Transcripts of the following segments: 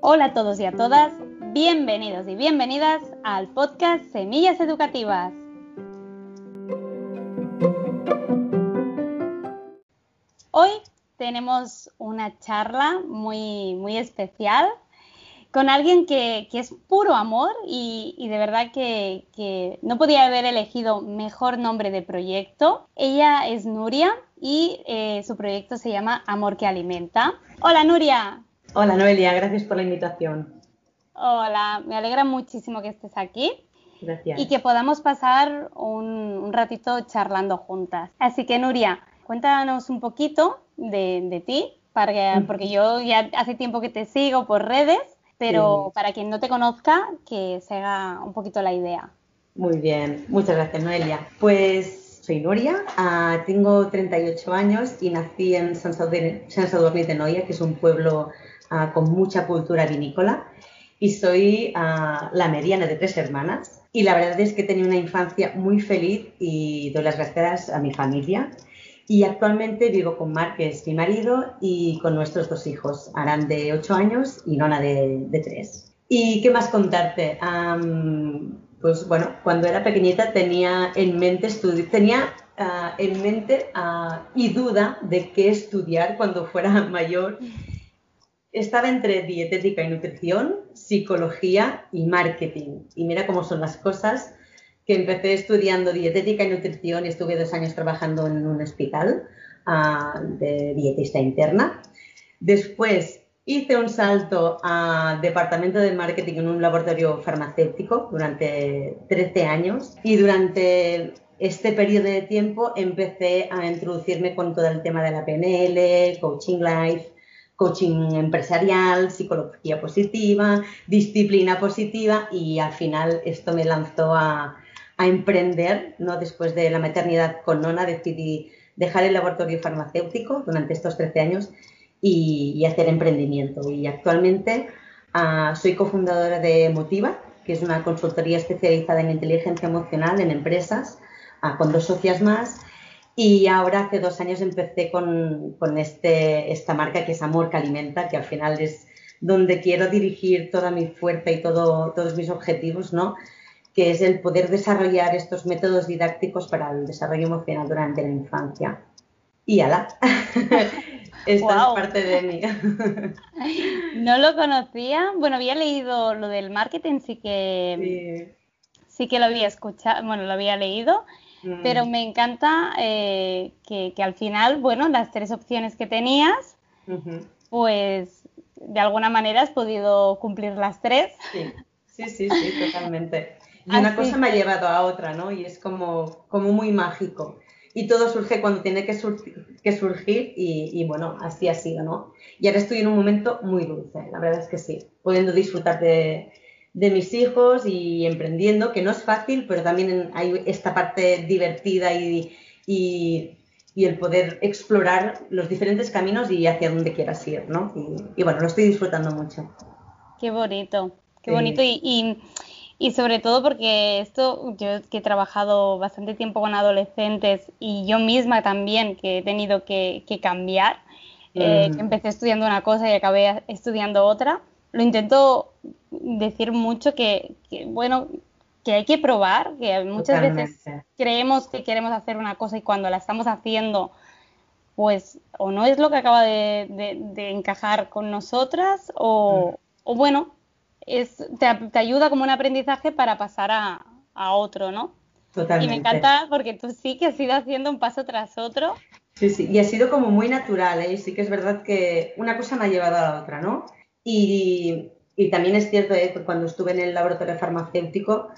Hola a todos y a todas, bienvenidos y bienvenidas al podcast Semillas Educativas. Hoy tenemos una charla muy, muy especial con alguien que, es puro amor y, de verdad que, no podía haber elegido mejor nombre de proyecto. Ella es Nuria y eh, su proyecto se llama Amor que Alimenta. Hola Nuria. Hola Noelia, gracias por la invitación. Hola, me alegra muchísimo que estés aquí. Gracias. Y que podamos pasar un, ratito charlando juntas. Así que Nuria, cuéntanos un poquito de, ti, porque yo ya hace tiempo que te sigo por redes pero para quien no te conozca, que se haga un poquito la idea. Muy bien, muchas gracias Noelia. Pues soy Nuria, ah, tengo 38 años y nací en San Sadurní de Noia, que es un pueblo ah, con mucha cultura vinícola, y soy ah, la mediana de tres hermanas. Y la verdad es que he tenido una infancia muy feliz y doy las gracias a mi familia y actualmente vivo con Marc, que es mi marido, y con nuestros dos hijos, Aran de 8 años y Nona de, de 3. ¿Y qué más contarte? Pues bueno, cuando era pequeñita tenía en mente tenía ah, en mente ah, y duda de qué estudiar cuando fuera mayor. Estaba entre dietética y nutrición, psicología y marketing. Y mira cómo son las cosas que empecé estudiando dietética y nutrición y estuve dos años trabajando en un hospital uh, de dietista interna. Después hice un salto a departamento de marketing en un laboratorio farmacéutico durante 13 años y durante este periodo de tiempo empecé a introducirme con todo el tema de la PNL, coaching life, coaching empresarial, psicología positiva, disciplina positiva y al final esto me lanzó a, a emprender, ¿no? Después de la maternidad con Nona decidí dejar el laboratorio farmacéutico durante estos 13 años y, hacer emprendimiento. Y actualmente ah, soy cofundadora de Motiva, que es una consultoría especializada en inteligencia emocional en empresas, ah, con dos socias más. Y ahora hace dos años empecé con, con este, esta marca que es Amor que Alimenta, que al final es donde quiero dirigir toda mi fuerza y todo, todos mis objetivos, ¿no? que es el poder desarrollar estos métodos didácticos para el desarrollo emocional durante la infancia. Y ala, esta es parte de mí. no lo conocía, bueno, había leído lo del marketing, sí que sí, que lo había escuchado, bueno, lo había leído, mm. pero me encanta eh, que, al final, bueno, las tres opciones que tenías, pues de alguna manera has podido cumplir las tres. Sí, sí, sí, sí totalmente. Y una cosa me ha llevado a otra, ¿no? Y es como, como muy mágico. Y todo surge cuando tiene que, que surgir y, bueno, así ha sido, ¿no? Y ahora estoy en un momento muy dulce, la verdad es que sí, pudiendo disfrutar de, de mis hijos y emprendiendo, que no es fácil, pero también hay esta parte divertida y, y, y, el poder explorar los diferentes caminos y hacia donde quieras ir, ¿no? Y, bueno, lo estoy disfrutando mucho. Qué bonito, qué bonito. y y sobre todo porque esto, yo que he trabajado bastante tiempo con adolescentes y yo misma también que he tenido que, cambiar, eh, que empecé estudiando una cosa y acabé estudiando otra, lo intento decir mucho que, bueno, que hay que probar, que muchas veces creemos que queremos hacer una cosa y cuando la estamos haciendo, pues o no es lo que acaba de, encajar con nosotras o, mm. o bueno, es, te, ayuda como un aprendizaje para pasar a, otro, ¿no? Totalmente. Y me encanta porque tú sí que has ido haciendo un paso tras otro. Sí, sí, y ha sido como muy natural, ¿eh? Y sí que es verdad que una cosa me ha llevado a la otra, ¿no? Y, también es cierto, ¿eh? cuando estuve en el laboratorio farmacéutico,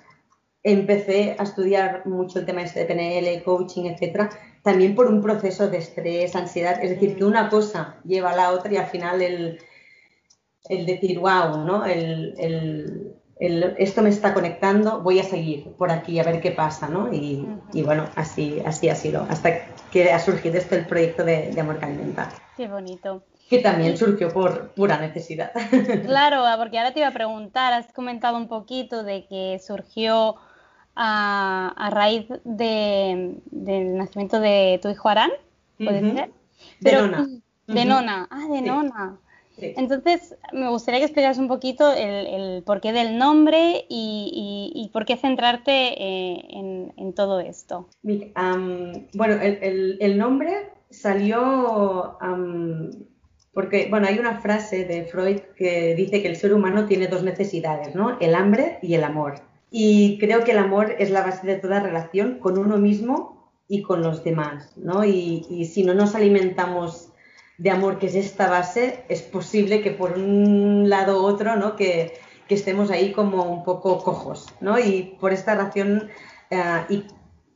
empecé a estudiar mucho el tema este de PNL, coaching, etcétera, también por un proceso de estrés, ansiedad, es decir, que una cosa lleva a la otra y al final el, el decir, wow, ¿no? El, esto me está conectando, voy a seguir por aquí a ver qué pasa, ¿no? Y, bueno, así, así ha sido, hasta que ha surgido este el proyecto de, Amor Calimenta. Qué bonito. Que también surgió por pura necesidad. Claro, porque ahora te iba a preguntar, has comentado un poquito de que surgió a, raíz del nacimiento de tu hijo Arán, ¿puede ser? De nona. De nona, ah, de nona. Entonces, me gustaría que explicaras un poquito el, porqué del nombre y, por qué centrarte eh, en, todo esto. bueno, el, nombre salió porque, bueno, hay una frase de Freud que dice que el ser humano tiene dos necesidades, ¿no? El hambre y el amor. Y creo que el amor es la base de toda relación con uno mismo y con los demás, ¿no? Y, si no nos alimentamos de amor, que es esta base, es posible que por un lado u otro, ¿no? Que, estemos ahí como un poco cojos, ¿no? Y por esta razón, eh,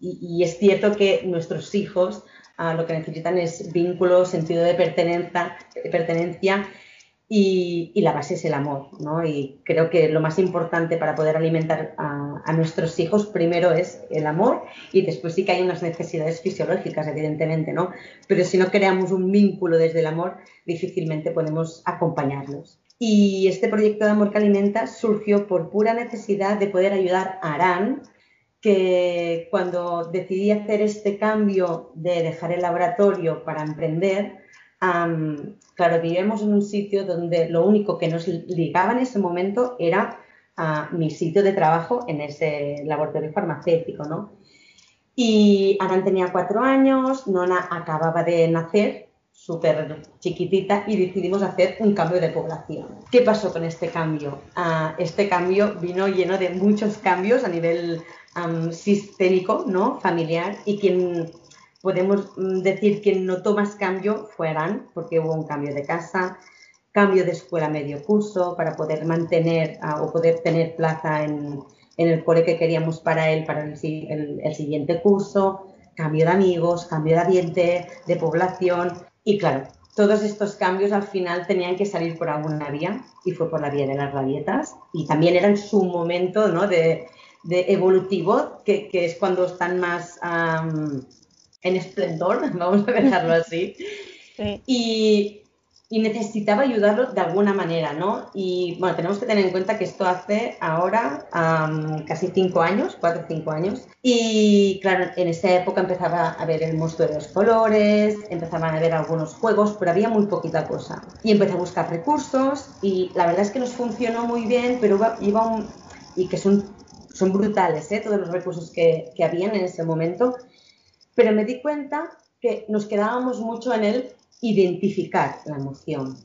y, es cierto que nuestros hijos lo que necesitan es vínculo, sentido de pertenencia y, la base es el amor, ¿no? Y creo que lo más importante para poder alimentar a, nuestros hijos primero es el amor y después sí que hay unas necesidades fisiológicas, evidentemente, ¿no? Pero si no creamos un vínculo desde el amor, difícilmente podemos acompañarlos. Y este proyecto de Amor que Alimenta surgió por pura necesidad de poder ayudar a Arán, que cuando decidí hacer este cambio de dejar el laboratorio para emprender, claro, vivíamos en un sitio donde lo único que nos ligaba en ese momento era mi sitio de trabajo en ese laboratorio farmacéutico, ¿no? Y Aran tenía cuatro años, Nona acababa de nacer, súper chiquitita, y decidimos hacer un cambio de población. ¿Qué pasó con este cambio? Ah, este cambio vino lleno de muchos cambios a nivel sistémico, ¿no? Familiar, y quien podemos mm, decir que notó más cambio fueran, porque hubo un cambio de casa, cambio de escuela medio curso para poder mantener ah, o poder tener plaza en, el cole que queríamos para él para el, siguiente curso, cambio de amigos, cambio de ambiente, de población y claro, todos estos cambios al final tenían que salir por alguna vía y fue por la vía de las rabietas y también era en su momento ¿no? de, de evolutivo, que, que, es cuando están más en esplendor, vamos a dejarlo así. Y, y, necesitaba ayudarlo de alguna manera, ¿no? Y bueno, tenemos que tener en cuenta que esto hace ahora casi cinco años, cuatro o cinco años. Y claro, en esa época empezaba a ver el monstruo de los colores, empezaban a ver algunos juegos, pero había muy poquita cosa. Y empecé a buscar recursos y la verdad es que nos funcionó muy bien, pero iba un, y que son son brutales, ¿eh? todos los recursos que, que habían en ese momento, pero me di cuenta que nos quedábamos mucho en el identificar la emoción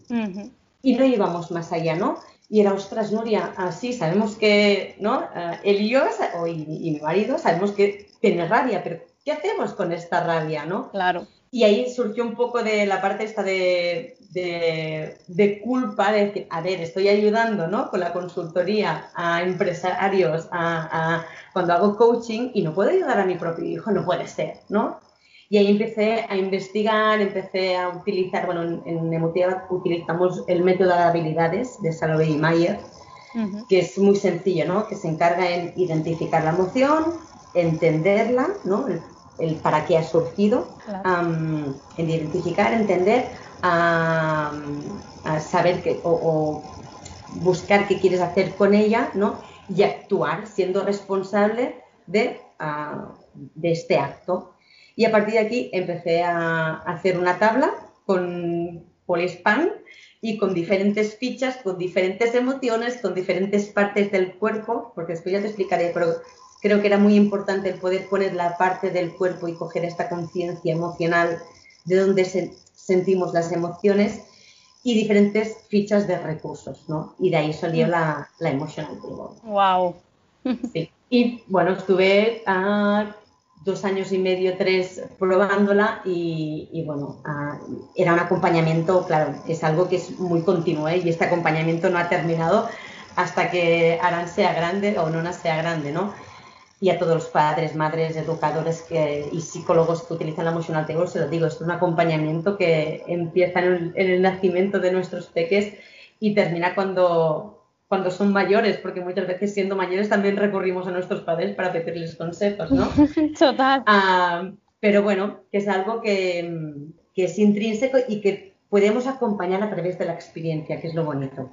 y no íbamos más allá, ¿no? Y era, ostras, Nuria, así sabemos que, ¿no? Uh, él y yo, o y, mi marido, sabemos que tiene rabia, pero ¿qué hacemos con esta rabia, no? Claro. Y ahí surgió un poco de la parte esta de, de, culpa, de decir, a ver, estoy ayudando ¿no? con la consultoría a empresarios, a, cuando hago coaching y no puedo ayudar a mi propio hijo, no puede ser, ¿no? Y ahí empecé a investigar, empecé a utilizar, bueno, en, en Emotiva utilizamos el método de habilidades de Salovey y Mayer, que es muy sencillo, ¿no? Que se encarga en identificar la emoción, entenderla, ¿no? El, para qué ha surgido, en identificar, entender a, saber que, o, buscar qué quieres hacer con ella, ¿no? Y actuar siendo responsable de, de este acto. Y a partir de aquí empecé a, hacer una tabla con Polispan y con diferentes fichas, con diferentes emociones, con diferentes partes del cuerpo, porque después ya te explicaré, pero creo que era muy importante el poder poner la parte del cuerpo y coger esta conciencia emocional de dónde se, sentimos las emociones y diferentes fichas de recursos, ¿no? Y de ahí salió la, la Emotional ¡Wow! Sí. Y bueno, estuve a dos años y medio, tres probándola y, bueno, era un acompañamiento, claro, es algo que es muy continuo ¿eh? y este acompañamiento no ha terminado hasta que Aran sea grande o Nona sea grande, ¿no? Y a todos los padres, madres, educadores que, y psicólogos que utilizan la emotional table, se lo digo, es un acompañamiento que empieza en el, nacimiento de nuestros peques y termina cuando, cuando son mayores, porque muchas veces siendo mayores también recurrimos a nuestros padres para pedirles consejos, ¿no? Total. Ah, pero bueno, que es algo que, que, es intrínseco y que podemos acompañar a través de la experiencia, que es lo bonito,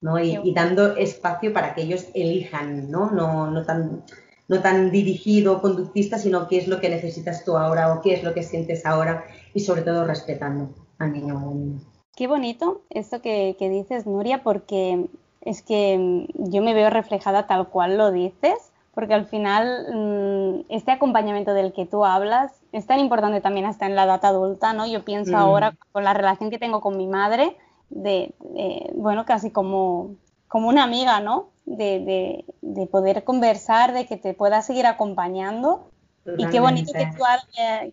¿no? Y, y dando espacio para que ellos elijan, ¿no? No, no tan no tan dirigido o conductista, sino qué es lo que necesitas tú ahora o qué es lo que sientes ahora y sobre todo respetando al niño o niña. Qué bonito esto que, que dices, Nuria, porque es que mm, yo me veo reflejada tal cual lo dices, porque al final mm, este acompañamiento del que tú hablas es tan importante también hasta en la edad adulta, ¿no? Yo pienso mm. ahora con la relación que tengo con mi madre, de, bueno, casi como, como una amiga, ¿no? De, de, poder conversar, de que te pueda seguir acompañando. Y qué bonito que tú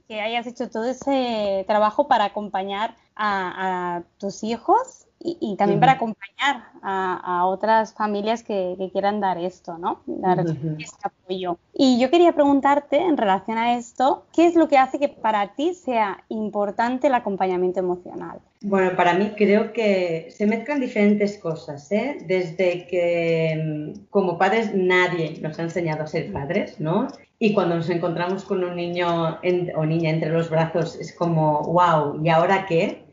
que hayas hecho todo ese trabajo para acompañar a, a tus hijos y, también para acompañar a, otras familias que, quieran dar esto, ¿no? Dar este apoyo. Y yo quería preguntarte en relación a esto, ¿qué es lo que hace que para ti sea importante el acompañamiento emocional? Bueno, para mí creo que se mezclan diferentes cosas, ¿eh? Desde que mm, como padres nadie nos ha enseñado a ser padres, ¿no? Y cuando nos encontramos con un niño o niña entre los brazos es como, wow, ¿y ahora qué?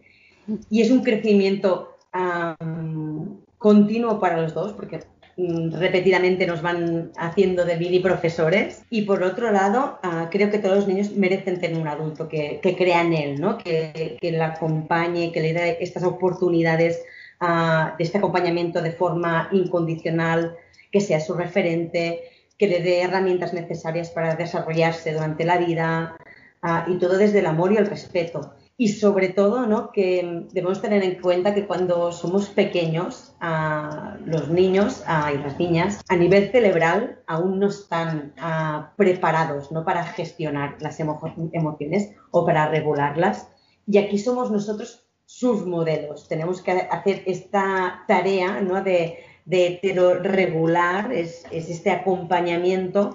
Y es un crecimiento continuo para los dos, porque repetidamente nos van haciendo de mini profesores. Y por otro lado, ah, creo que todos los niños merecen tener un adulto que, crea en él, ¿no? que, que le acompañe, que le dé estas oportunidades ah, de este acompañamiento de forma incondicional, que sea su referente, que le dé herramientas necesarias para desarrollarse durante la vida ah, y todo desde el amor y el respeto y sobre todo ¿no? que debemos tener en cuenta que cuando somos pequeños, los niños y las niñas a nivel cerebral aún no están preparados ¿no? para gestionar las emociones o para regularlas. Y aquí somos nosotros sus modelos. Tenemos que hacer esta tarea ¿no? de, de regular, es, es, este acompañamiento.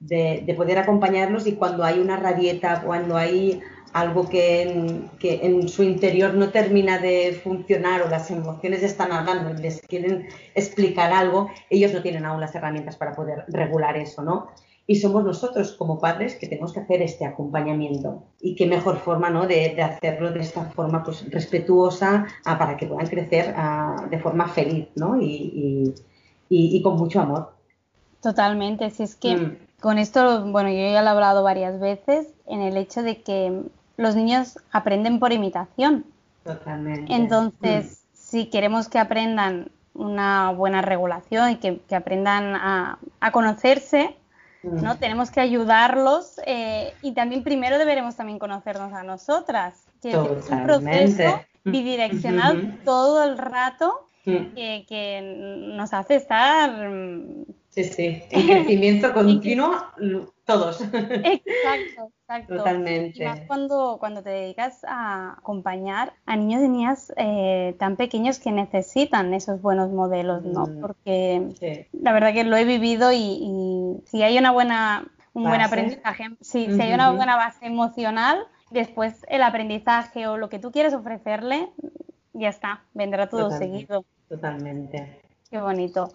de, de, poder acompañarlos y cuando hay una rabieta, cuando hay algo que en, su interior no termina de funcionar o las emociones están hablando y les quieren explicar algo, ellos no tienen aún las herramientas para poder regular eso, ¿no? Y somos nosotros como padres que tenemos que hacer este acompañamiento. Y qué mejor forma, ¿no? De, hacerlo de esta forma pues, respetuosa ah, para que puedan crecer ah, de forma feliz, ¿no? Y, con mucho amor. Totalmente. Si es que mm. con esto, bueno, yo ya lo he hablado varias veces, en el hecho de que los niños aprenden por imitación. Totalmente. Entonces, mm. si queremos que aprendan una buena regulación y que, aprendan a, conocerse, ¿no? Mm. Tenemos que ayudarlos eh, y también primero deberemos también conocernos a nosotras. Que es un proceso bidireccional todo el rato mm. que, nos hace estar... Sí, sí, en crecimiento continuo todos. Exacto, exacto. Totalmente. Y más cuando, cuando te dedicas a acompañar a niños y niñas eh, tan pequeños que necesitan esos buenos modelos, ¿no? Mm, Porque la verdad que lo he vivido y, si hay una buena, un buen aprendizaje, si hay una buena base emocional, después el aprendizaje o lo que tú quieres ofrecerle, ya está, vendrá todo seguido. Totalmente. Qué bonito.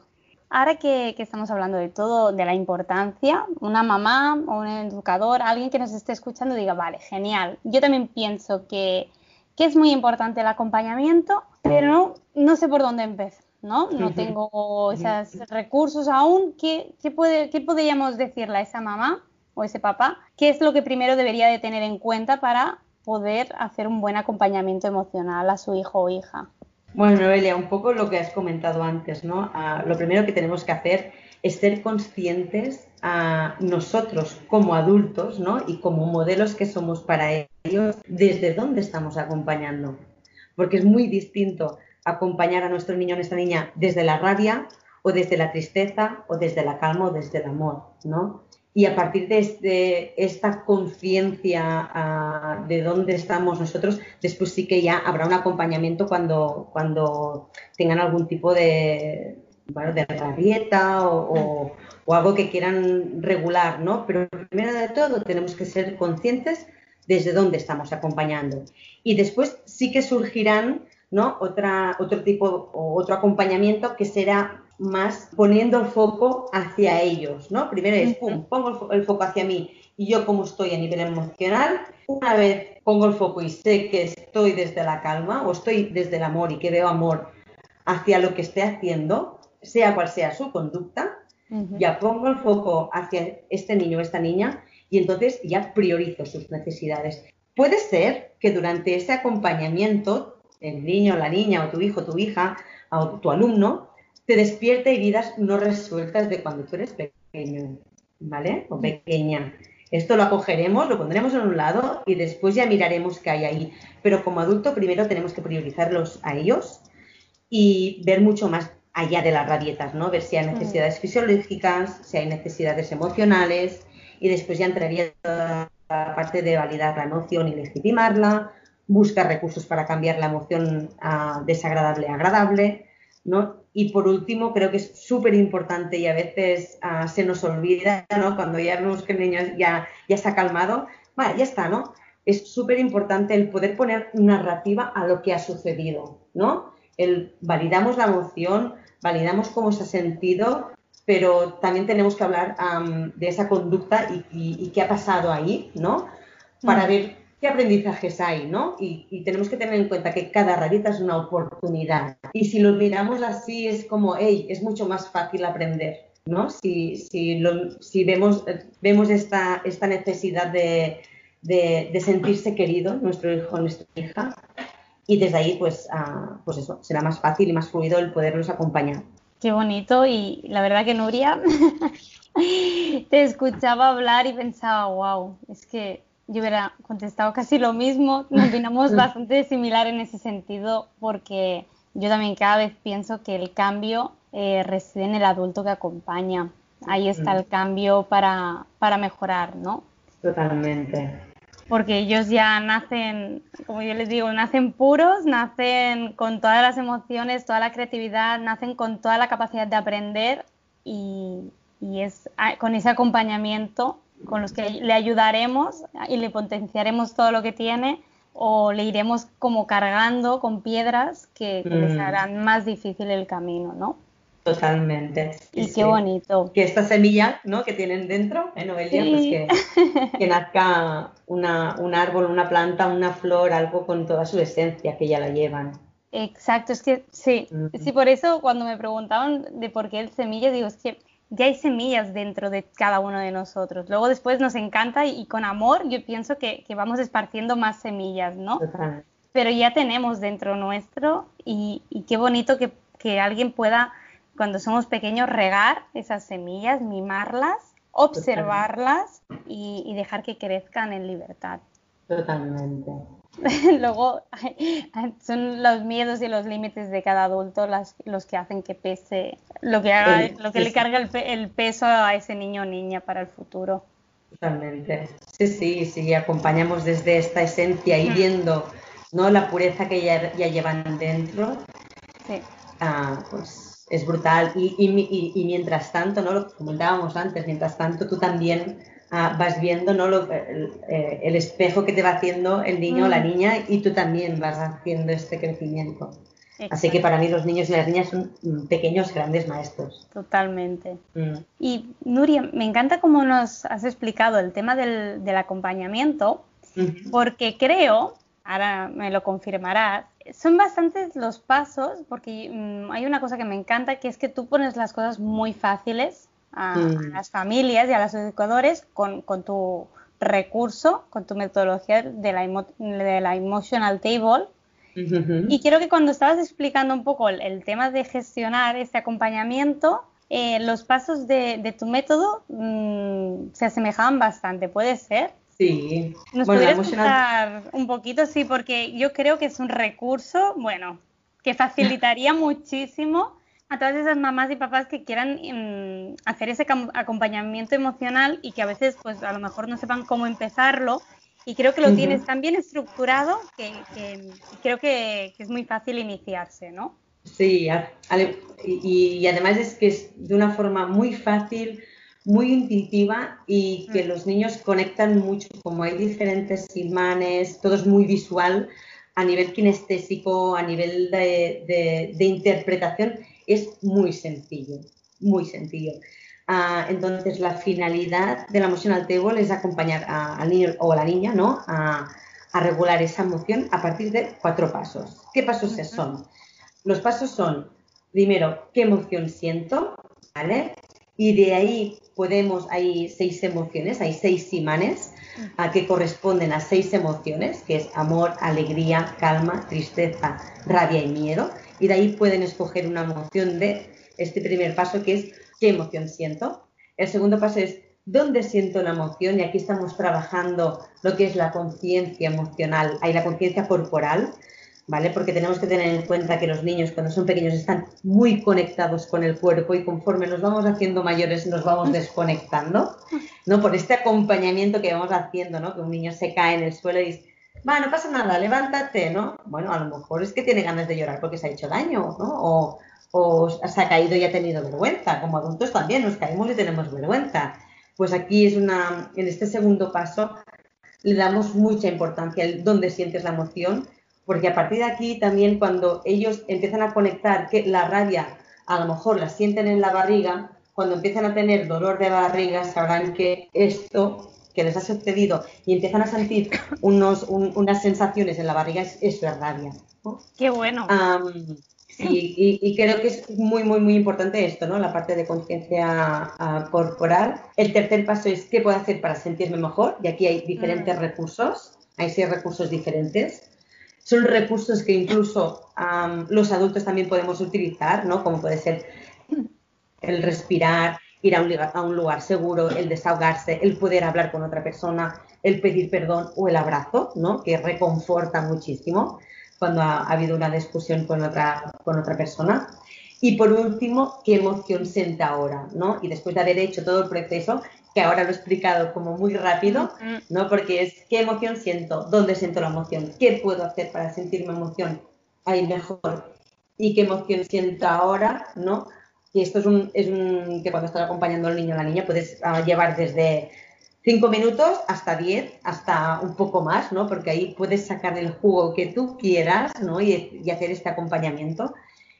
Ahora que, estamos hablando de todo, de la importancia, una mamá o un educador, alguien que nos esté escuchando diga, vale, genial. Yo también pienso que, es muy importante el acompañamiento, pero no, sé por dónde empezar, ¿no? No tengo esos recursos aún. ¿Qué, puede, ¿Qué podríamos decirle a esa mamá o ese papá? ¿Qué es lo que primero debería de tener en cuenta para poder hacer un buen acompañamiento emocional a su hijo o hija? Bueno, Noelia, un poco lo que has comentado antes, ¿no? Ah, lo primero que tenemos que hacer es ser conscientes a nosotros como adultos, ¿no? Y como modelos que somos para ellos, desde dónde estamos acompañando. Porque es muy distinto acompañar a nuestro niño o nuestra niña desde la rabia o desde la tristeza o desde la calma o desde el amor, ¿no? Y a partir de esta conciencia ah, de dónde estamos nosotros, después sí que ya habrá un acompañamiento cuando, cuando tengan algún tipo de, bueno, de o, o, algo que quieran regular, ¿no? Pero primero de todo tenemos que ser conscientes desde dónde estamos acompañando. Y después sí que surgirán ¿no? Otra, otro tipo o otro acompañamiento que será más poniendo el foco hacia ellos, ¿no? Primero es, pum, pongo el foco hacia mí y yo como estoy a nivel emocional, una vez pongo el foco y sé que estoy desde la calma o estoy desde el amor y que veo amor hacia lo que esté haciendo, sea cual sea su conducta, Ya pongo el foco hacia este niño o esta niña y entonces ya priorizo sus necesidades. Puede ser que durante ese acompañamiento, el niño, la niña o tu hijo, tu hija o tu alumno, te despierte heridas no resueltas de cuando tú eres pequeño, ¿vale? O pequeña. Esto lo acogeremos, lo pondremos en un lado y después ya miraremos qué hay ahí. Pero como adulto primero tenemos que priorizarlos a ellos y ver mucho más allá de las rabietas, ¿no? Ver si hay necesidades fisiológicas, si hay necesidades emocionales y después ya entraría la parte de validar la emoción y legitimarla, buscar recursos para cambiar la emoción a desagradable a agradable, ¿no? Y por último, creo que es súper importante y a veces ah, se nos olvida, ¿no? Cuando ya vemos que el niño ya, ya ha calmado, vale, ya está, ¿no? Es súper importante el poder poner narrativa a lo que ha sucedido, ¿no? El validamos la emoción, validamos cómo se ha sentido, pero también tenemos que hablar de esa conducta y, qué ha pasado ahí, ¿no? Para mm. ver qué aprendizajes hay, ¿no? Y, tenemos que tener en cuenta que cada rayita es una oportunidad. Y si lo miramos así, es como, hey, es mucho más fácil aprender, ¿no? Si, si, si vemos, vemos esta, esta necesidad de, de, sentirse querido, nuestro hijo, nuestra hija, y desde ahí, pues, ah, pues eso, será más fácil y más fluido el poderlos acompañar. Qué bonito y la verdad que Nuria, te escuchaba hablar y pensaba, wow, es que yo hubiera contestado casi lo mismo. Nos opinamos bastante similar en ese sentido porque yo también cada vez pienso que el cambio eh, reside en el adulto que acompaña. Ahí está el cambio para, para mejorar, ¿no? Totalmente. Porque ellos ya nacen, como yo les digo, nacen puros, nacen con todas las emociones, toda la creatividad, nacen con toda la capacidad de aprender y, y es ah, con ese acompañamiento con los que le ayudaremos y le potenciaremos todo lo que tiene o le iremos como cargando con piedras que, les mm. harán más difícil el camino, ¿no? Totalmente. y qué bonito. Que esta semilla ¿no? que tienen dentro, ¿eh, Noelia? Pues que, nazca una, un árbol, una planta, una flor, algo con toda su esencia que ya la llevan. Exacto, es que sí, mm. sí, por eso cuando me preguntaban de por qué el semilla, digo, es que ya hay semillas dentro de cada uno de nosotros. Luego después nos encanta y, con amor yo pienso que, vamos esparciendo más semillas, ¿no? Pero ya tenemos dentro nuestro y, qué bonito que, alguien pueda, cuando somos pequeños, regar esas semillas, mimarlas, observarlas y dejar que crezcan en libertad. Totalmente. Luego son los miedos y los límites de cada adulto los que hacen que pese lo que haga, lo que le carga el, peso a ese niño o niña para el futuro. Totalmente. Sí, sí, sí, acompañamos desde esta esencia y viendo ¿no? la pureza que ya, ya llevan dentro. Sí. Ah, pues es brutal. Y, y, y, mientras tanto, ¿no? lo comentábamos antes, mientras tanto tú también Ah, vas viendo ¿no? Eh, el, espejo que te va haciendo el niño o la mm. niña y tú también vas haciendo este crecimiento. Así que para mí los niños y las niñas son pequeños grandes maestros. Totalmente. Mm. Y Nuria, me encanta cómo nos has explicado el tema del, acompañamiento, porque creo, ahora me lo confirmarás, son bastantes los pasos, porque mm, hay una cosa que me encanta, que es que tú pones las cosas muy fáciles a, mm. las familias y a los educadores con, tu recurso, con tu metodología de la, de la Emotional Table. Y quiero que cuando estabas explicando un poco el, tema de gestionar este acompañamiento, eh, los pasos de, tu método mm, se asemejaban bastante, ¿puede ser? Sí. ¿Nos podrías explicar un poquito? Sí, porque yo creo que es un recurso, bueno, que facilitaría muchísimo a todas esas mamás y papás que quieran em, hacer ese acompañamiento emocional y que a veces pues a lo mejor no sepan cómo empezarlo. Y creo que lo tienes tan bien estructurado que, creo que, es muy fácil iniciarse, ¿no? Sí, y, además es que es de una forma muy fácil, muy intuitiva y que los niños conectan mucho, como hay diferentes imanes, todo es muy visual a nivel kinestésico, a nivel de, de interpretación es muy sencillo, muy sencillo. Ah, entonces, la finalidad de la emotional table es acompañar al niño o a la niña ¿no? a, regular esa emoción a partir de cuatro pasos. ¿Qué pasos son? Los pasos son, primero, ¿qué emoción siento? ¿Vale? Y de ahí podemos, hay seis emociones, hay seis imanes a que corresponden a seis emociones, que es amor, alegría, calma, tristeza, rabia y miedo. Y de ahí pueden escoger una emoción de este primer paso, que es qué emoción siento. El segundo paso es dónde siento la emoción y aquí estamos trabajando lo que es la conciencia emocional, hay la conciencia corporal, ¿vale? Porque tenemos que tener en cuenta que los niños cuando son pequeños están muy conectados con el cuerpo y conforme nos vamos haciendo mayores nos vamos desconectando, ¿no? Por este acompañamiento que vamos haciendo, ¿no? Que un niño se cae en el suelo y dice, va, no pasa nada, levántate, ¿no? Bueno, a lo mejor es que tiene ganas de llorar porque se ha hecho daño, ¿no? O, o se ha caído y ha tenido vergüenza. Como adultos también nos caemos y tenemos vergüenza. Pues aquí es una, en este segundo paso le damos mucha importancia al dónde sientes la emoción porque a partir de aquí también cuando ellos empiezan a conectar que la rabia a lo mejor la sienten en la barriga, cuando empiezan a tener dolor de barriga sabrán que esto que les ha sucedido y empiezan a sentir unos, unas sensaciones en la barriga, es, eso es rabia. Qué bueno. y, creo que es muy, muy, muy importante esto, ¿no? La parte de conciencia ah, corporal. El tercer paso es qué puedo hacer para sentirme mejor, y aquí hay diferentes mm. recursos, hay seis recursos diferentes son recursos que incluso los adultos también podemos utilizar, ¿no? Como puede ser el respirar, ir a un, a un, lugar seguro, el desahogarse, el poder hablar con otra persona, el pedir perdón o el abrazo, ¿no? Que reconforta muchísimo cuando ha, ha habido una discusión con otra, con otra persona. Y por último, qué emoción siente ahora, ¿no? Y después de haber hecho todo el proceso, que ahora lo he explicado como muy rápido, ¿no? Porque es qué emoción siento, dónde siento la emoción, qué puedo hacer para sentirme emoción ahí mejor y qué emoción siento ahora, ¿no? Y esto es un, es un que cuando estás acompañando al niño o la niña puedes ah, llevar desde 5 minutos hasta 10, hasta un poco más, ¿no? Porque ahí puedes sacar el jugo que tú quieras, ¿no? Y, y hacer este acompañamiento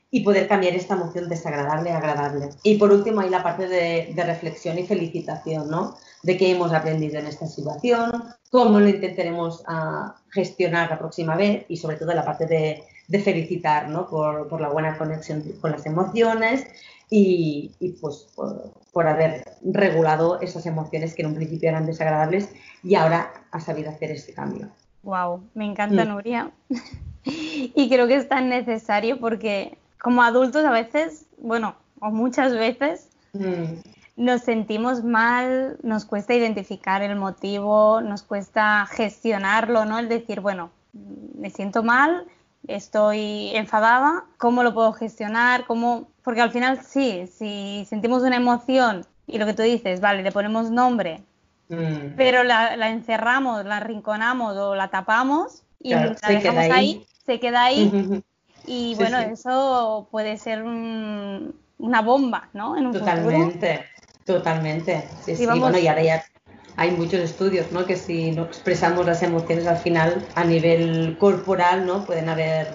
y poder cambiar esta emoción desagradable a agradable. Y por último hay la parte de, reflexión y felicitación, ¿no? De qué hemos aprendido en esta situación, cómo lo intentaremos uh, gestionar la próxima vez y sobre todo la parte de, felicitar, ¿no? Por, la buena conexión con las emociones y, pues por, haber regulado esas emociones que en un principio eran desagradables y ahora ha sabido hacer este cambio. Wow, me encanta mm. Nuria. y creo que es tan necesario porque como adultos a veces, bueno, o muchas veces, mm. nos sentimos mal, nos cuesta identificar el motivo, nos cuesta gestionarlo, ¿no? El decir, bueno, me siento mal, estoy enfadada, ¿cómo lo puedo gestionar? ¿Cómo? Porque al final sí, si sentimos una emoción y lo que tú dices, vale, le ponemos nombre, mm. pero la, encerramos, la arrinconamos o la tapamos y la dejamos ahí. se queda ahí Y bueno, eso puede ser una bomba, ¿no? En un totalmente, totalmente. Sí, sí, Bueno, y ahora ya hay muchos estudios, ¿no? Que si no expresamos las emociones al final a nivel corporal, ¿no? Pueden haber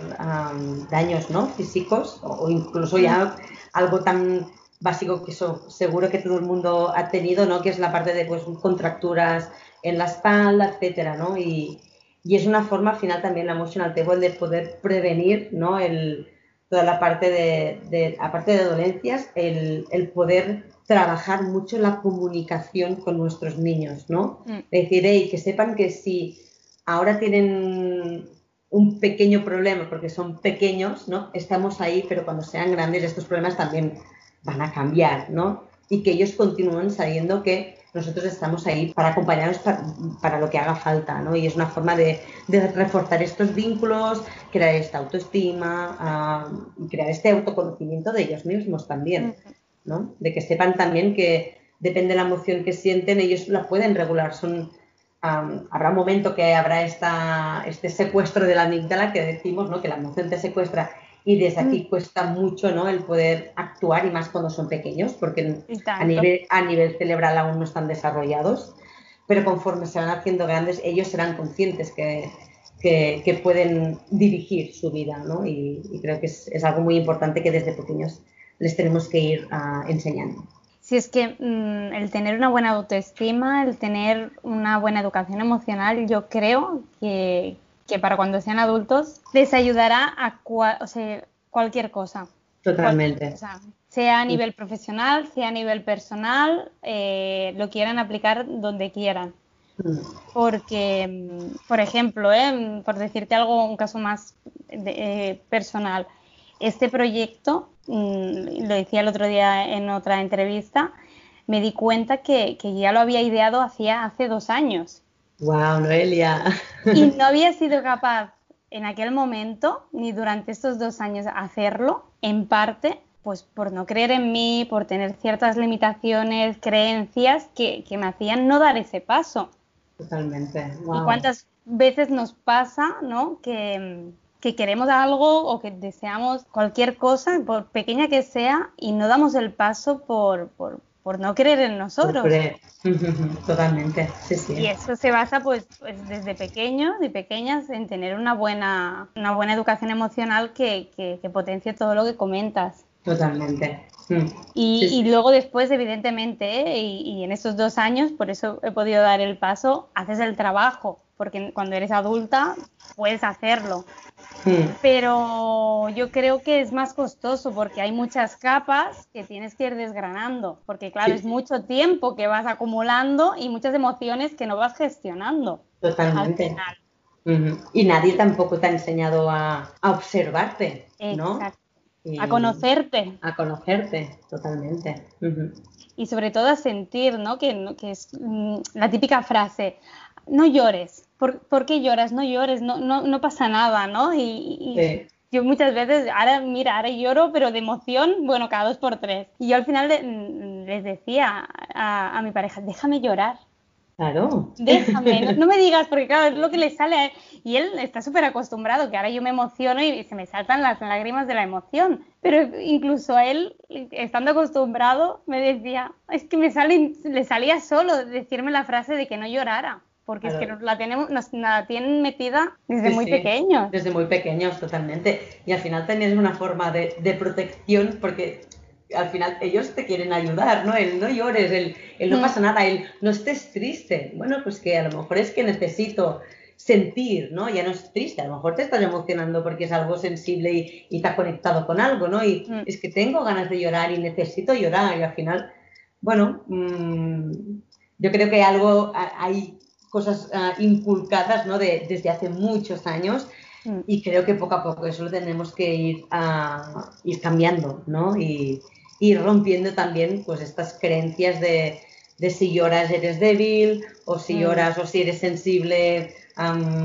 daños, ¿no? Físicos o, incluso ya algo tan básico que eso seguro que todo el mundo ha tenido, ¿no? Que es la parte de pues contracturas en la espalda, etcétera, ¿no? Y, y es una forma al final también la emotional table de poder prevenir ¿no? el, toda la parte de, aparte de dolencias, el, el, poder trabajar mucho la comunicación con nuestros niños, ¿no? Mm. Es decir, que sepan que si ahora tienen un pequeño problema, porque son pequeños, ¿no? Estamos ahí, pero cuando sean grandes estos problemas también van a cambiar, ¿no? Y que ellos continúen sabiendo que nosotros estamos ahí para acompañarnos para, lo que haga falta, ¿no? Y es una forma de, reforzar estos vínculos, crear esta autoestima y crear este autoconocimiento de ellos mismos también, ¿no? De que sepan también que depende de la emoción que sienten, ellos la pueden regular. Son, habrá un momento que habrá esta, este secuestro de la amígdala que decimos, ¿no? Que la emoción te secuestra y desde aquí mm. cuesta mucho ¿no? el poder actuar y más cuando son pequeños porque a nivel, a nivel cerebral aún no están desarrollados, pero conforme se van haciendo grandes ellos serán conscientes que, que, pueden dirigir su vida ¿no? y, creo que es, es, algo muy importante que desde pequeños les tenemos que ir uh, enseñando. Si es que mm, el tener una buena autoestima, el tener una buena educación emocional, yo creo que, que para cuando sean adultos les ayudará a o sea, cualquier cosa. Totalmente. sea a nivel profesional, sea a nivel personal, eh, lo quieran aplicar donde quieran. Mm. Porque, mm, por ejemplo, eh, por decirte algo, un caso más eh, personal, este proyecto, mm, lo decía el otro día en otra entrevista, me di cuenta que, ya lo había ideado hacía hace dos años. ¡Wow, Noelia! Y no había sido capaz en aquel momento, ni durante estos dos años, hacerlo, en parte, pues por no creer en mí, por tener ciertas limitaciones, creencias que, que me hacían no dar ese paso. Totalmente. ¿Y cuántas veces nos pasa, ¿no? Que, que queremos algo o que deseamos cualquier cosa, por pequeña que sea, y no damos el paso por, por, por no creer en nosotros. Totalmente, sí, sí. Y eso se basa pues, pues, desde pequeños y pequeñas en tener una buena, una buena educación emocional que, que, potencie todo lo que comentas. Totalmente. Mm. Y, luego después, evidentemente, y, y, en esos dos años, por eso he podido dar el paso, haces el trabajo, porque cuando eres adulta puedes hacerlo. Pero yo creo que es más costoso porque hay muchas capas que tienes que ir desgranando, porque claro, es mucho tiempo que vas acumulando y muchas emociones que no vas gestionando. Totalmente. Y nadie tampoco te ha enseñado a, observarte, ¿no? a conocerte. A conocerte, totalmente. Y sobre todo a sentir, ¿no? Que, que es mm, la típica frase, no llores, ¿por, qué lloras? No llores, no, no, no pasa nada, ¿no? Y, yo muchas veces, ahora, mira, ahora lloro, pero de emoción, bueno, cada dos por tres. Y yo al final les decía a, mi pareja, déjame llorar. Claro. Déjame, no, me digas, porque claro, es lo que le sale a él. Y él está súper acostumbrado, que ahora yo me emociono y se me saltan las lágrimas de la emoción. Pero incluso él, estando acostumbrado, me decía, es que me sale, le salía solo decirme la frase de que no llorara porque es que la, tenemos, nos la tienen metida desde muy pequeños. Desde muy pequeños, totalmente. Y al final también es una forma de, de, protección, porque al final ellos te quieren ayudar, ¿no? El no llores, el, no mm. pasa nada, el no estés triste. Bueno, pues que a lo mejor es que necesito sentir, ¿no? Ya no es triste, a lo mejor te estás emocionando porque es algo sensible y, y está conectado con algo, ¿no? Y mm. es que tengo ganas de llorar y necesito llorar y al final, bueno, mmm, yo creo que algo hay cosas ah, inculcadas ¿no? de, desde hace muchos años mm. y creo que poco a poco eso lo tenemos que ir, a ir cambiando ¿no? y ir rompiendo también pues estas creencias de, de si lloras eres débil o si mm. lloras o si eres sensible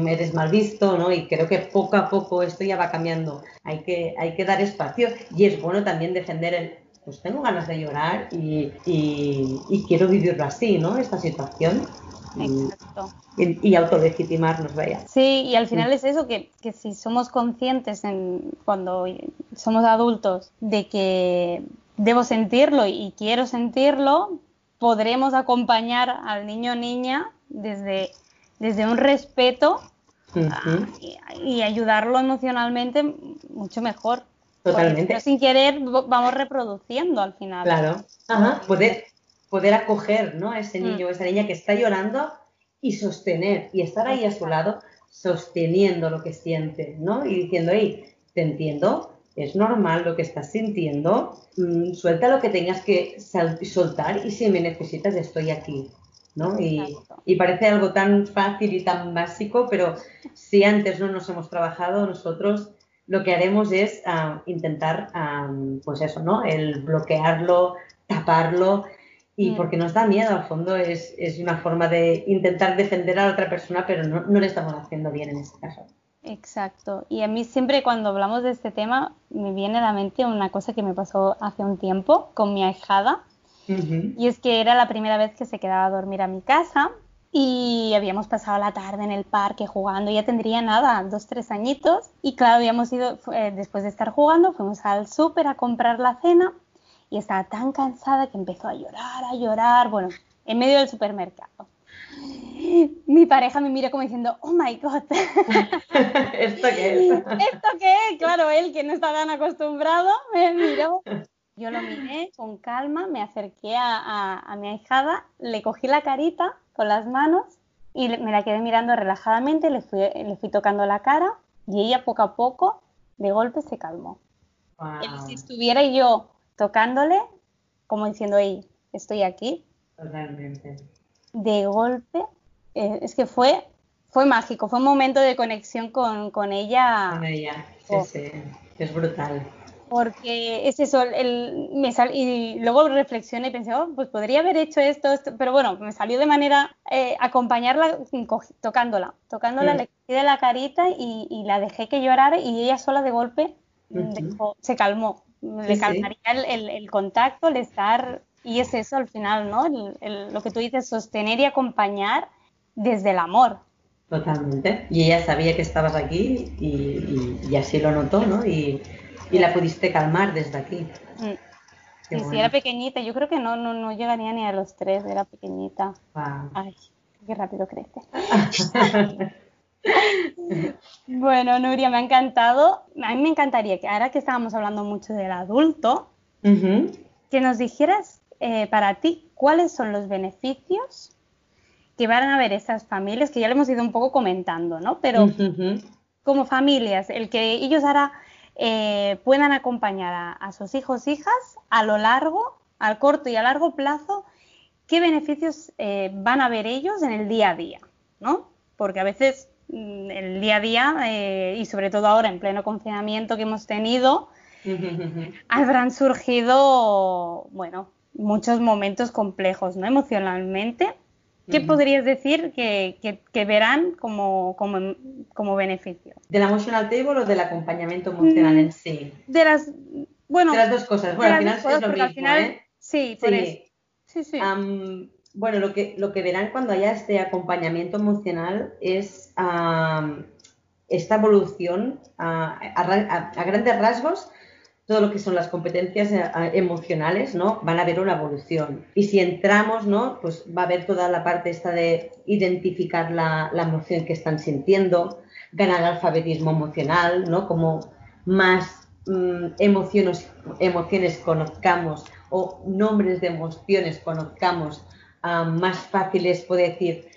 eres mal visto, ¿no? Y creo que poco a poco esto ya va cambiando. Hay que, hay que dar espacio y es bueno también defender el, pues tengo ganas de llorar y, y, y quiero vivirlo así, ¿no? Esta situación. Exacto. Y, autolegitimarnos, vaya. Sí, y al final es eso, que, si somos conscientes en, cuando somos adultos de que debo sentirlo y quiero sentirlo, podremos acompañar al niño o niña desde, desde un respeto y, ayudarlo emocionalmente mucho mejor. Totalmente. sin querer vamos reproduciendo al final. Claro. Ajá. Poder, poder acoger ¿no? a ese niño o mm. esa niña que está llorando y sostener y estar ahí a su lado sosteniendo lo que siente, ¿no? Y diciendo, hey, te entiendo, es normal lo que estás sintiendo, mm, suelta lo que tengas que soltar y si me necesitas estoy aquí, ¿no? Y, y, parece algo tan fácil y tan básico, pero si antes no nos hemos trabajado nosotros, lo que haremos es ah, intentar, ah, pues eso, ¿no? El bloquearlo, taparlo y mm. porque nos da miedo, al fondo es, es, una forma de intentar defender a la otra persona, pero no, no, le estamos haciendo bien en este caso. Exacto. Y a mí siempre cuando hablamos de este tema me viene a la mente una cosa que me pasó hace un tiempo con mi ahijada. Y es que era la primera vez que se quedaba a dormir a mi casa y habíamos pasado la tarde en el parque jugando. Ya tendría nada, dos, tres añitos. Y claro, habíamos ido, eh, después de estar jugando, fuimos al súper a comprar la cena y estaba tan cansada que empezó a llorar, a llorar, bueno, en medio del supermercado. Mi pareja me mira como diciendo, oh my god. ¿Esto qué es? ¿Esto qué es? Claro, él que no está tan acostumbrado me miró. Yo lo miré con calma, me acerqué a, mi ahijada, le cogí la carita con las manos y me la quedé mirando relajadamente, le fui, le fui tocando la cara y ella poco a poco, de golpe, se calmó. si estuviera yo tocándole, como diciendo, hey, estoy aquí. Totalmente. De golpe, eh, es que fue, fue mágico, fue un momento de conexión con, con ella. Con ella, sí, oh. sí, es brutal porque es eso, el, me sal, y luego reflexioné y pensé, oh, pues podría haber hecho esto, pero bueno, me salió de manera eh, acompañarla tocándola, tocándola, mm. le quité la carita y, la dejé que llorara y ella sola de golpe se calmó, le calmaría el, contacto, el estar, y es eso al final, ¿no? lo que tú dices, sostener y acompañar desde el amor. Totalmente, y ella sabía que estabas aquí y, y así lo notó, ¿no? Y, y la pudiste calmar desde aquí. Mm. Sí, sí, era pequeñita. Yo creo que no, no, no llegaría ni a los tres, era pequeñita. Ay, qué rápido crece. bueno, Nuria, me ha encantado. A mí me encantaría que ahora que estábamos hablando mucho del adulto, que nos dijeras eh, para ti cuáles son los beneficios que van a ver esas familias, que ya lo hemos ido un poco comentando, ¿no? Pero como familias, el que ellos ahora eh, puedan acompañar a, sus hijos hijas a lo largo, al corto y a largo plazo, qué beneficios eh, van a ver ellos en el día a día, ¿no? Porque a veces el día a día, eh, y sobre todo ahora en pleno confinamiento que hemos tenido, habrán surgido, bueno, muchos momentos complejos, ¿no? Emocionalmente ¿Qué podrías decir que, verán como, como, beneficio? ¿Del emotional table o del acompañamiento emocional mm, en sí? De las, bueno, de las dos cosas. Bueno, al final es lo mismo, ¿eh? Sí, por sí. Sí, sí. Bueno, lo que, lo que verán cuando haya este acompañamiento emocional es esta evolución a, grandes rasgos todo lo que son las competencias eh, emocionales, ¿no? Van a haber una evolución. Y si entramos, ¿no? Pues va a haber toda la parte esta de identificar la, emoción que están sintiendo, ganar alfabetismo emocional, ¿no? Como más mm, emociones, emociones conozcamos o nombres de emociones conozcamos, ah, más fáciles, puedo decir,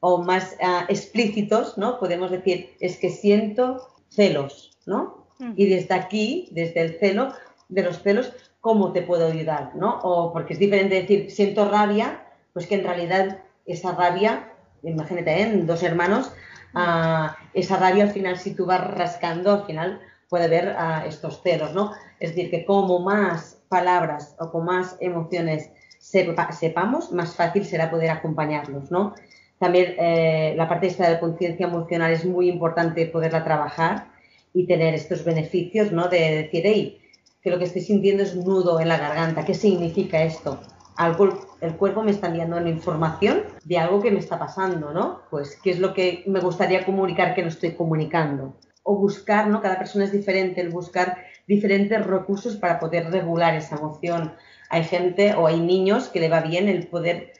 o más ah, explícitos, ¿no? Podemos decir, es que siento celos, ¿no? Y desde aquí, desde el celo, de los celos, ¿cómo te puedo ayudar? ¿no? O porque es diferente decir, siento rabia, pues que en realidad esa rabia, imagínate, ¿eh? en dos hermanos, ah, esa rabia al final, si tú vas rascando, al final puede haber estos celos, ¿no? Es decir, que como más palabras o con más emociones sepamos, más fácil será poder acompañarlos, ¿no? También eh, la parte esta de conciencia emocional es muy importante poderla trabajar y tener estos beneficios, ¿no? De decir, hey, que lo que estoy sintiendo es nudo en la garganta, ¿qué significa esto? Algo, el cuerpo me está enviando una información de algo que me está pasando, ¿no? Pues, ¿qué es lo que me gustaría comunicar que no estoy comunicando? O buscar, ¿no? Cada persona es diferente, el buscar diferentes recursos para poder regular esa emoción. Hay gente o hay niños que le va bien el poder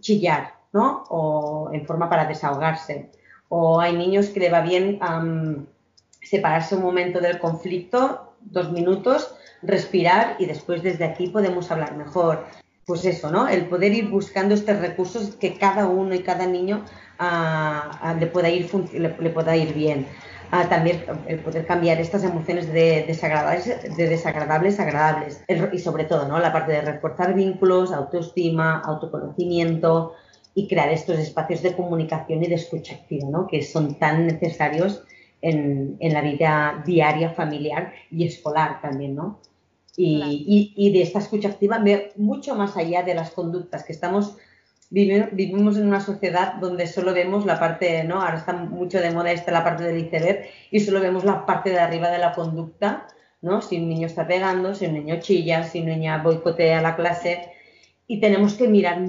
chillar, ¿no? O en forma para desahogarse. O hay niños que le va bien separarse un momento del conflicto, dos minutos, respirar y después desde aquí podemos hablar mejor. Pues eso, ¿no? El poder ir buscando estos recursos que cada uno y cada niño ah, le, pueda ir le, pueda ir bien. Ah, también el poder cambiar estas emociones de desagradables, de desagradables a agradables. y sobre todo, ¿no? La parte de reforzar vínculos, autoestima, autoconocimiento y crear estos espacios de comunicación y de escucha activa, ¿no? Que son tan necesarios en, la vida diaria, familiar y escolar también, ¿no? Y, de esta escucha activa mucho más allá de las conductas que estamos vivimos en una sociedad donde solo vemos la parte, ¿no? Ahora está mucho de moda esta la parte del iceberg y solo vemos la parte de arriba de la conducta, ¿no? Si un niño está pegando, si un niño chilla, si un niño boicotea la clase y tenemos que mirar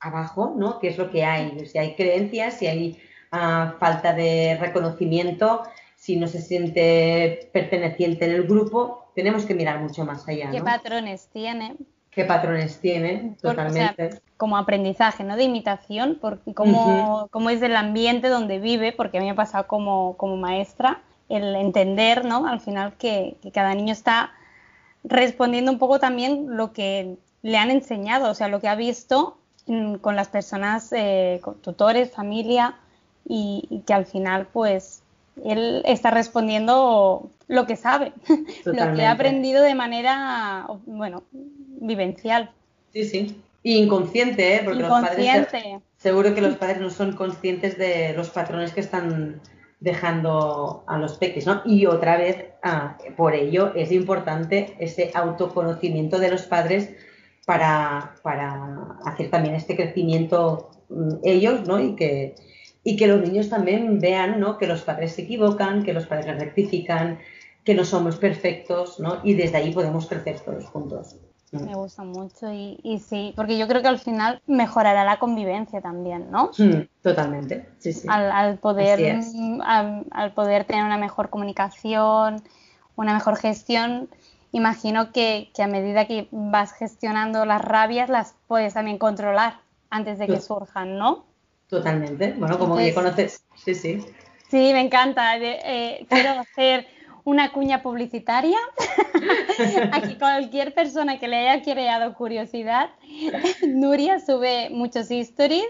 abajo, ¿no? ¿Qué es lo que hay? Si hay creencias, si hay falta de reconocimiento, si no se siente perteneciente en el grupo, tenemos que mirar mucho más allá. ¿Qué patrones tiene? ¿Qué patrones tiene? Totalmente. como aprendizaje, ¿no? De imitación, porque cómo, es el ambiente donde vive, porque a mí me ha pasado como, como maestra, el entender, ¿no? Al final que, cada niño está respondiendo un poco también lo que le han enseñado, o sea, lo que ha visto con las personas, eh, con tutores, familia, y, que al final pues él está respondiendo lo que sabe, lo que ha aprendido de manera, bueno, vivencial. Sí, sí. Y inconsciente, ¿eh? porque los padres seguro que los padres no son conscientes de los patrones que están dejando a los peques, ¿no? Y otra vez, ah, por ello es importante ese autoconocimiento de los padres para, para hacer también este crecimiento mm, ellos, ¿no? Y que, y que los niños también vean, ¿no? Que los padres se equivocan, que los padres rectifican, que no somos perfectos, ¿no? Y desde ahí podemos crecer todos juntos. Me gusta mucho y, sí, porque yo creo que al final mejorará la convivencia también, ¿no? Mm, totalmente, sí, sí. Al, poder, al, poder tener una mejor comunicación, una mejor gestión, imagino que, a medida que vas gestionando las rabias las puedes también controlar antes de que surjan, ¿no? Totalmente, bueno, como que conoces, sí, sí. Sí, me encanta. Eh, quiero hacer una cuña publicitaria. Aquí cualquier persona que le haya creado curiosidad, Nuria sube muchos stories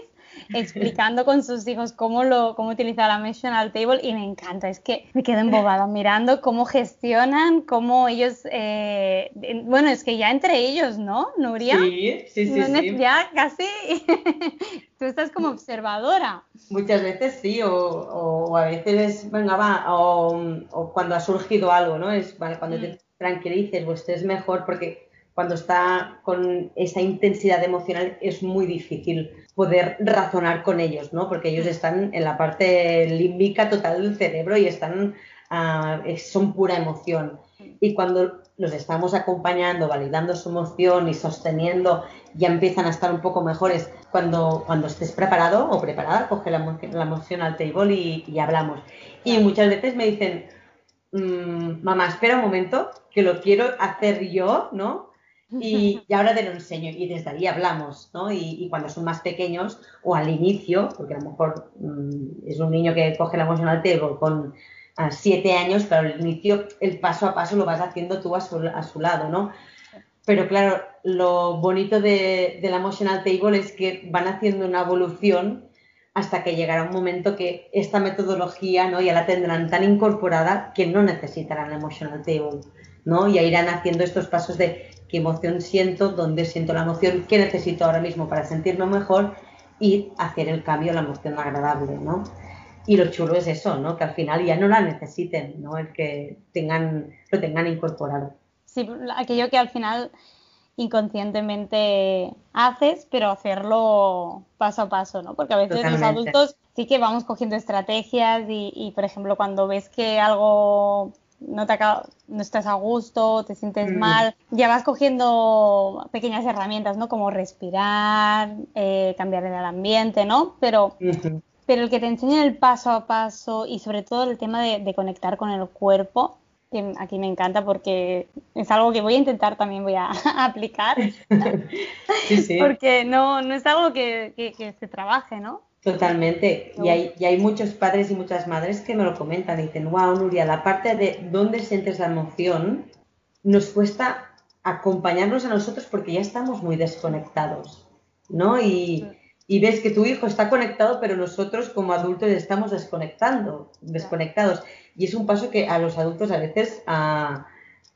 explicando con sus hijos cómo, lo, cómo utilizar la Emotional Table y me encanta, es que me quedo embobada mirando cómo gestionan, cómo ellos, eh, bueno, es que ya entre ellos, ¿no, Nuria? Sí, sí, sí. Ya casi, tú estás como observadora. Muchas veces sí, o, a veces, venga, va, o, cuando ha surgido algo, ¿no? Es cuando te mm. tranquilices o estés mejor, porque cuando está con esa intensidad emocional es muy difícil poder razonar con ellos, ¿no? Porque ellos están en la parte límbica total del cerebro y están, ah, son pura emoción. Y cuando los estamos acompañando, validando su emoción y sosteniendo, ya empiezan a estar un poco mejores. Cuando, cuando estés preparado o preparada, coge la, la emoción al table y, hablamos. Y muchas veces me dicen, mm, mamá, espera un momento, que lo quiero hacer yo, ¿no? Y, ahora te lo enseño y desde ahí hablamos, ¿no? Y, cuando son más pequeños o al inicio, porque a lo mejor mm, es un niño que coge la emotional table con siete años, pero al inicio el paso a paso lo vas haciendo tú a su, a su lado, ¿no? Pero claro, lo bonito de, de la emotional table es que van haciendo una evolución hasta que llegará un momento que esta metodología ¿no? ya la tendrán tan incorporada que no necesitarán la emotional table, ¿no? Ya irán haciendo estos pasos de qué emoción siento, dónde siento la emoción, qué necesito ahora mismo para sentirme mejor y hacer el cambio a la emoción agradable, ¿no? Y lo chulo es eso, ¿no? Que al final ya no la necesiten, ¿no? El que tengan, lo tengan incorporado. Sí, aquello que al final inconscientemente haces, pero hacerlo paso a paso, ¿no? Porque a veces los adultos sí que vamos cogiendo estrategias y, y, por ejemplo, cuando ves que algo no, te no estás a gusto, te sientes mm. mal, ya vas cogiendo pequeñas herramientas, ¿no? Como respirar, eh, cambiar el ambiente, ¿no? Pero, pero el que te enseña el paso a paso y sobre todo el tema de, conectar con el cuerpo, que aquí me encanta porque es algo que voy a intentar también voy a, aplicar. Porque no, no es algo que, que se trabaje, ¿no? Totalmente. Y hay, y hay muchos padres y muchas madres que me lo comentan y dicen, wow, Nuria, la parte de dónde sientes la emoción nos cuesta acompañarnos a nosotros porque ya estamos muy desconectados, ¿no? Y, y ves que tu hijo está conectado, pero nosotros como adultos estamos desconectando, desconectados. Y es un paso que a los adultos a veces a,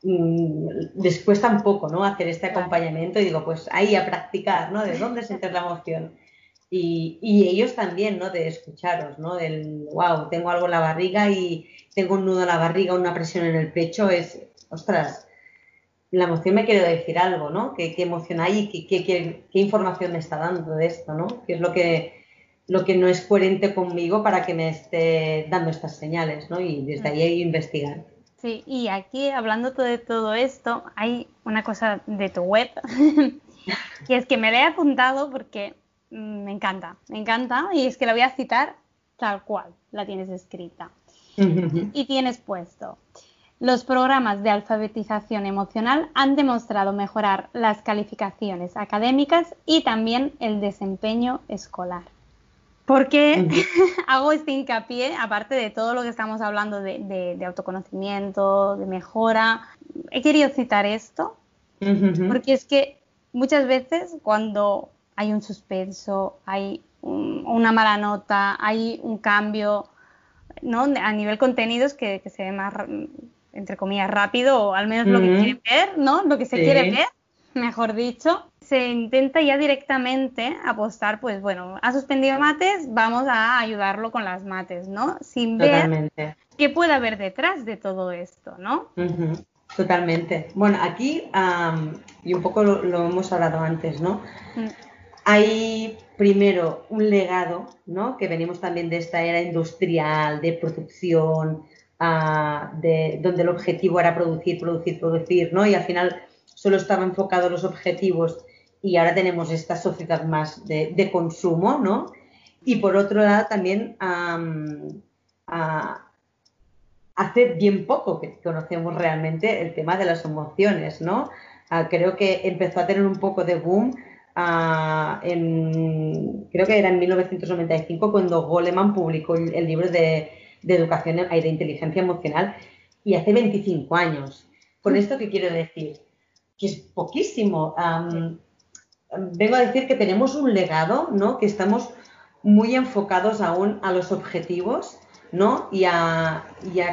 mm, les cuesta un poco, ¿no? Hacer este acompañamiento y digo, pues ahí a practicar, ¿no? De dónde sientes la emoción. Y, ellos también, ¿no? De escucharos, ¿no? Del, wow, tengo algo en la barriga y tengo un nudo en la barriga, una presión en el pecho, es, ostras, la emoción me quiere decir algo, ¿no? ¿Qué, emoción hay y qué, qué, información me está dando de esto, ¿no? ¿Qué es lo que, lo que no es coherente conmigo para que me esté dando estas señales, ¿no? Y desde ahí hay que investigar. Sí, y aquí hablando de todo esto, hay una cosa de tu web que es que me la he apuntado porque me encanta, me encanta. Y es que la voy a citar tal cual la tienes escrita. y tienes puesto. Los programas de alfabetización emocional han demostrado mejorar las calificaciones académicas y también el desempeño escolar. ¿Por qué hago este hincapié, aparte de todo lo que estamos hablando de, autoconocimiento, de mejora? He querido citar esto porque es que muchas veces cuando hay un suspenso, hay una mala nota, hay un cambio, ¿no? A nivel contenidos que, se ve más, entre comillas, rápido, o al menos lo que quiere ver, ¿no? Lo que se quiere ver, mejor dicho. Se intenta ya directamente apostar, pues bueno, ha suspendido mates, vamos a ayudarlo con las mates, ¿no? Sin ver qué puede haber detrás de todo esto, ¿no? Totalmente. Bueno, aquí, y un poco lo, hemos hablado antes, ¿no? Mm. Hay primero un legado, ¿no? Que venimos también de esta era industrial, de producción, ah, de, donde el objetivo era producir, producir, producir, ¿no? Y al final solo estaban enfocados los objetivos y ahora tenemos esta sociedad más de, consumo, ¿no? Y por otro lado también hace bien poco que conocemos realmente el tema de las emociones, ¿no? Ah, creo que empezó a tener un poco de boom creo que era en 1995 cuando Goleman publicó el, libro de, educación y de inteligencia emocional y hace 25 años. ¿Con esto qué quiero decir? Que es poquísimo. vengo a decir que tenemos un legado, ¿no? Que estamos muy enfocados aún a los objetivos ¿no? Y a,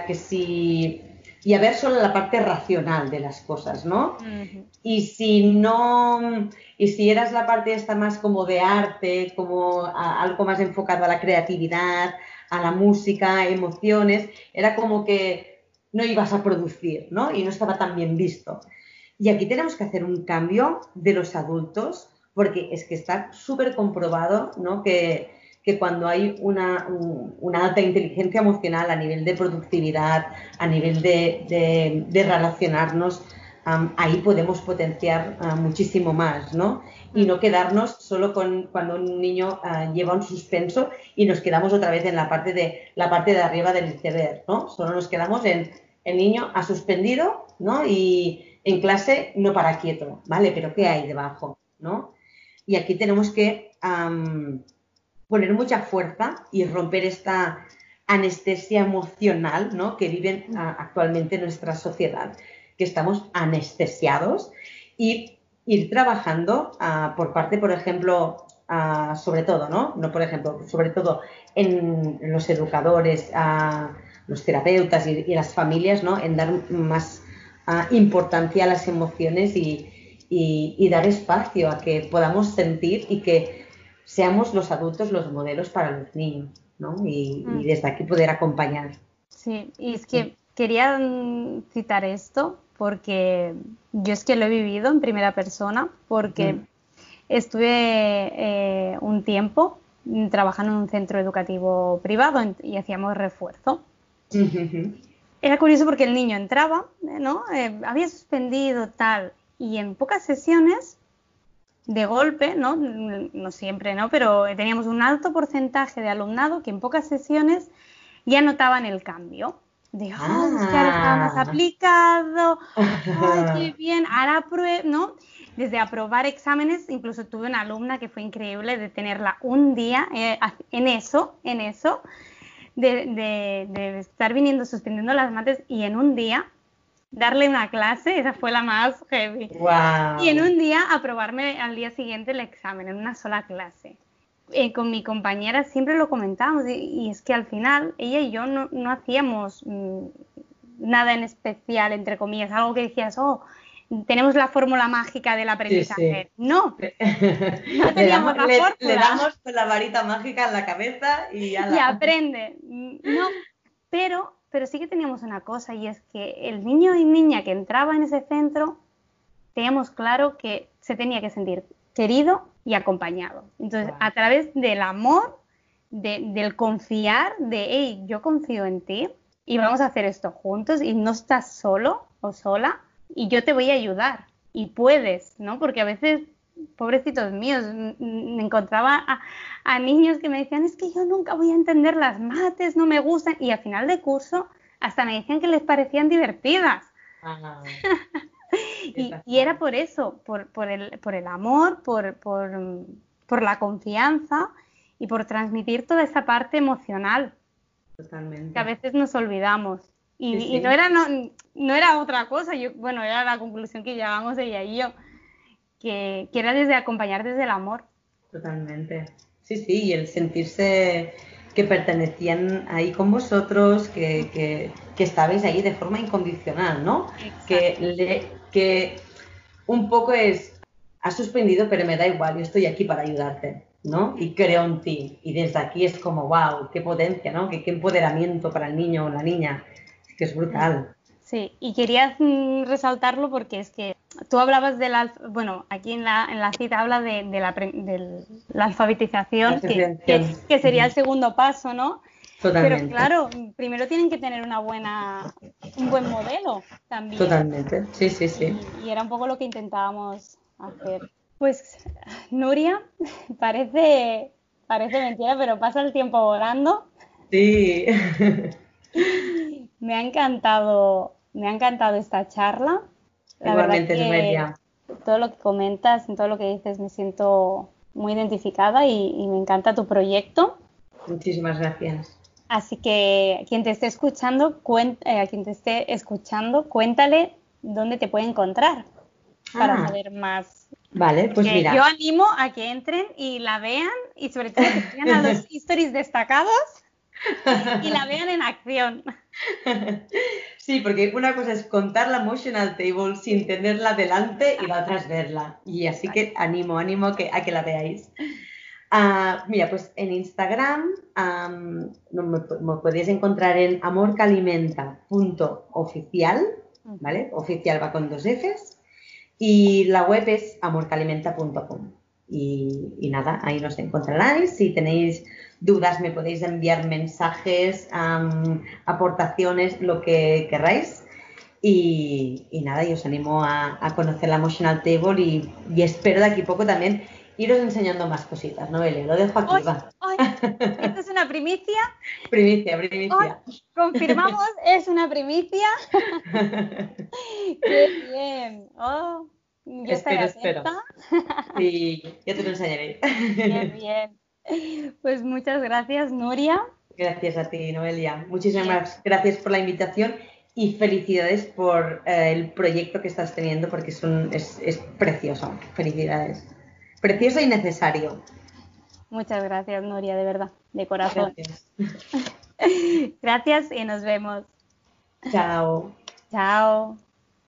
que si y a ver solo la parte racional de las cosas, ¿no? Y si no, y si eras la parte esta más como de arte, como algo más enfocado a la creatividad, a la música, emociones, era como que no ibas a producir, ¿no? Y no estaba tan bien visto. Y aquí tenemos que hacer un cambio de los adultos, porque es que está súper comprobado, ¿no? Que, que cuando hay una, alta inteligencia emocional a nivel de productividad, a nivel de, relacionarnos, ahí podemos potenciar ah, muchísimo más, ¿no? Y no quedarnos solo con cuando un niño ah, lleva un suspenso y nos quedamos otra vez en la parte de la parte de arriba del iceberg, ¿no? Solo nos quedamos en el niño ha suspendido, ¿no? Y en clase no para quieto, ¿vale? Pero ¿qué hay debajo, ¿no? Y aquí tenemos que poner mucha fuerza y romper esta anestesia emocional ¿no? que viven actualmente en nuestra sociedad, que estamos anestesiados y ir trabajando ah, por parte, por ejemplo, ah, sobre todo, ¿no? No por ejemplo, sobre todo en los educadores, los terapeutas y, las familias, ¿no? En dar más importancia a las emociones y dar espacio a que podamos sentir y que seamos los adultos los modelos para los niños, ¿no? Y, mm. desde aquí poder acompañar. Sí, y es que quería mm, citar esto porque yo es que lo he vivido en primera persona, porque mm. estuve eh, un tiempo trabajando en un centro educativo privado y hacíamos refuerzo. Era curioso porque el niño entraba, ¿no? Eh, había suspendido tal, y en pocas sesiones de golpe, ¿no? No siempre, ¿no? Pero teníamos un alto porcentaje de alumnado que en pocas sesiones ya notaban el cambio. De, oh, es que ahora está más ah. aplicado, ay, qué bien, ahora prueba, ¿no? Desde aprobar exámenes, incluso tuve una alumna que fue increíble de tenerla un día eh, en eso, en eso, de, de estar viniendo suspendiendo las mates y en un día darle una clase, esa fue la más heavy. Y en un día aprobarme al día siguiente el examen, en una sola clase. Eh, con mi compañera siempre lo comentábamos y, es que al final ella y yo no, no hacíamos mm, nada en especial, entre comillas, algo que decías, oh, tenemos la fórmula mágica del aprendizaje. No, no teníamos la fórmula. Le damos la varita mágica en la cabeza y ya Y aprende. No, pero pero sí que teníamos una cosa y es que el niño y niña que entraba en ese centro, teníamos claro que se tenía que sentir querido y acompañado. Entonces, a través del amor, del confiar, de, hey, yo confío en ti y vamos a hacer esto juntos y no estás solo o sola y yo te voy a ayudar y puedes, ¿no? Porque a veces pobrecitos míos, me encontraba a, niños que me decían, es que yo nunca voy a entender las mates, no me gustan, y al final de curso hasta me decían que les parecían divertidas. y, era por eso, por, el, por el, amor, por, por, la confianza y por transmitir toda esa parte emocional. Totalmente. Que a veces nos olvidamos. Y, no, era, no, era otra cosa, yo, bueno, era la conclusión que llegábamos ella y yo que, era desde acompañar desde el amor. Totalmente. Sí, sí, y el sentirse que pertenecían ahí con vosotros, que, que, que estabais ahí de forma incondicional, ¿no? Que, le, que un poco es, has suspendido, pero me da igual, yo estoy aquí para ayudarte, ¿no? Y creo en ti. Y desde aquí es como, wow, qué potencia, ¿no? Qué, qué empoderamiento para el niño o la niña. Es que es brutal. Sí, y quería mm, resaltarlo porque es que tú hablabas de la, bueno, aquí en la, en la cita habla de, de, la, de la, alfabetización, que, que, que, sería el segundo paso, ¿no? Totalmente. Pero claro, primero tienen que tener una buena, un buen modelo también. Totalmente, sí, sí, sí. Y, y era un poco lo que intentábamos hacer. Pues, Nuria, parece, parece mentira, pero pasa el tiempo volando. Sí. Me ha encantado me ha encantado esta charla. La Igualmente, verdad que todo lo que comentas, en todo lo que dices, me siento muy identificada y, y me encanta tu proyecto. Muchísimas gracias. Así que quien te esté escuchando, eh, a quien te esté escuchando, cuéntale dónde te puede encontrar para Ah. saber más. Vale, pues mira. Yo animo a que entren y la vean y sobre todo que sigan a los stories destacados y la vean en acción. Sí, porque una cosa es contar la Emotional Table sin tenerla delante y la otra es verla. Y así que animo, animo a que, a que la veáis. Ah, mira, pues en Instagram am, no, me, me podéis encontrar en amorcalimenta.oficial, ¿vale? Oficial va con dos Fs. Y la web es amorcalimenta.com. Y, y nada, ahí nos encontraréis. Si tenéis dudas, me podéis enviar mensajes, am, aportaciones, lo que queráis. Y, y nada, y os animo a, a conocer la Emotional Table y, y espero de aquí a poco también iros enseñando más cositas, ¿no, Ele? Lo dejo aquí, ¡Ay! va. Esto es una primicia. Primicia, primicia. Confirmamos, es una primicia. ¡Qué bien! Oh, yo Espero, estaré espero. Y ya te lo enseñaré. Bien. Pues muchas gracias, Nuria. Gracias a ti, Noelia. Muchísimas gracias por la invitación y felicidades por eh, el proyecto que estás teniendo porque es, un- es, es precioso. Felicidades. Precioso y necesario. Muchas gracias, Nuria, de verdad, de corazón. Gracias. Gracias y nos vemos. Chao. Chao.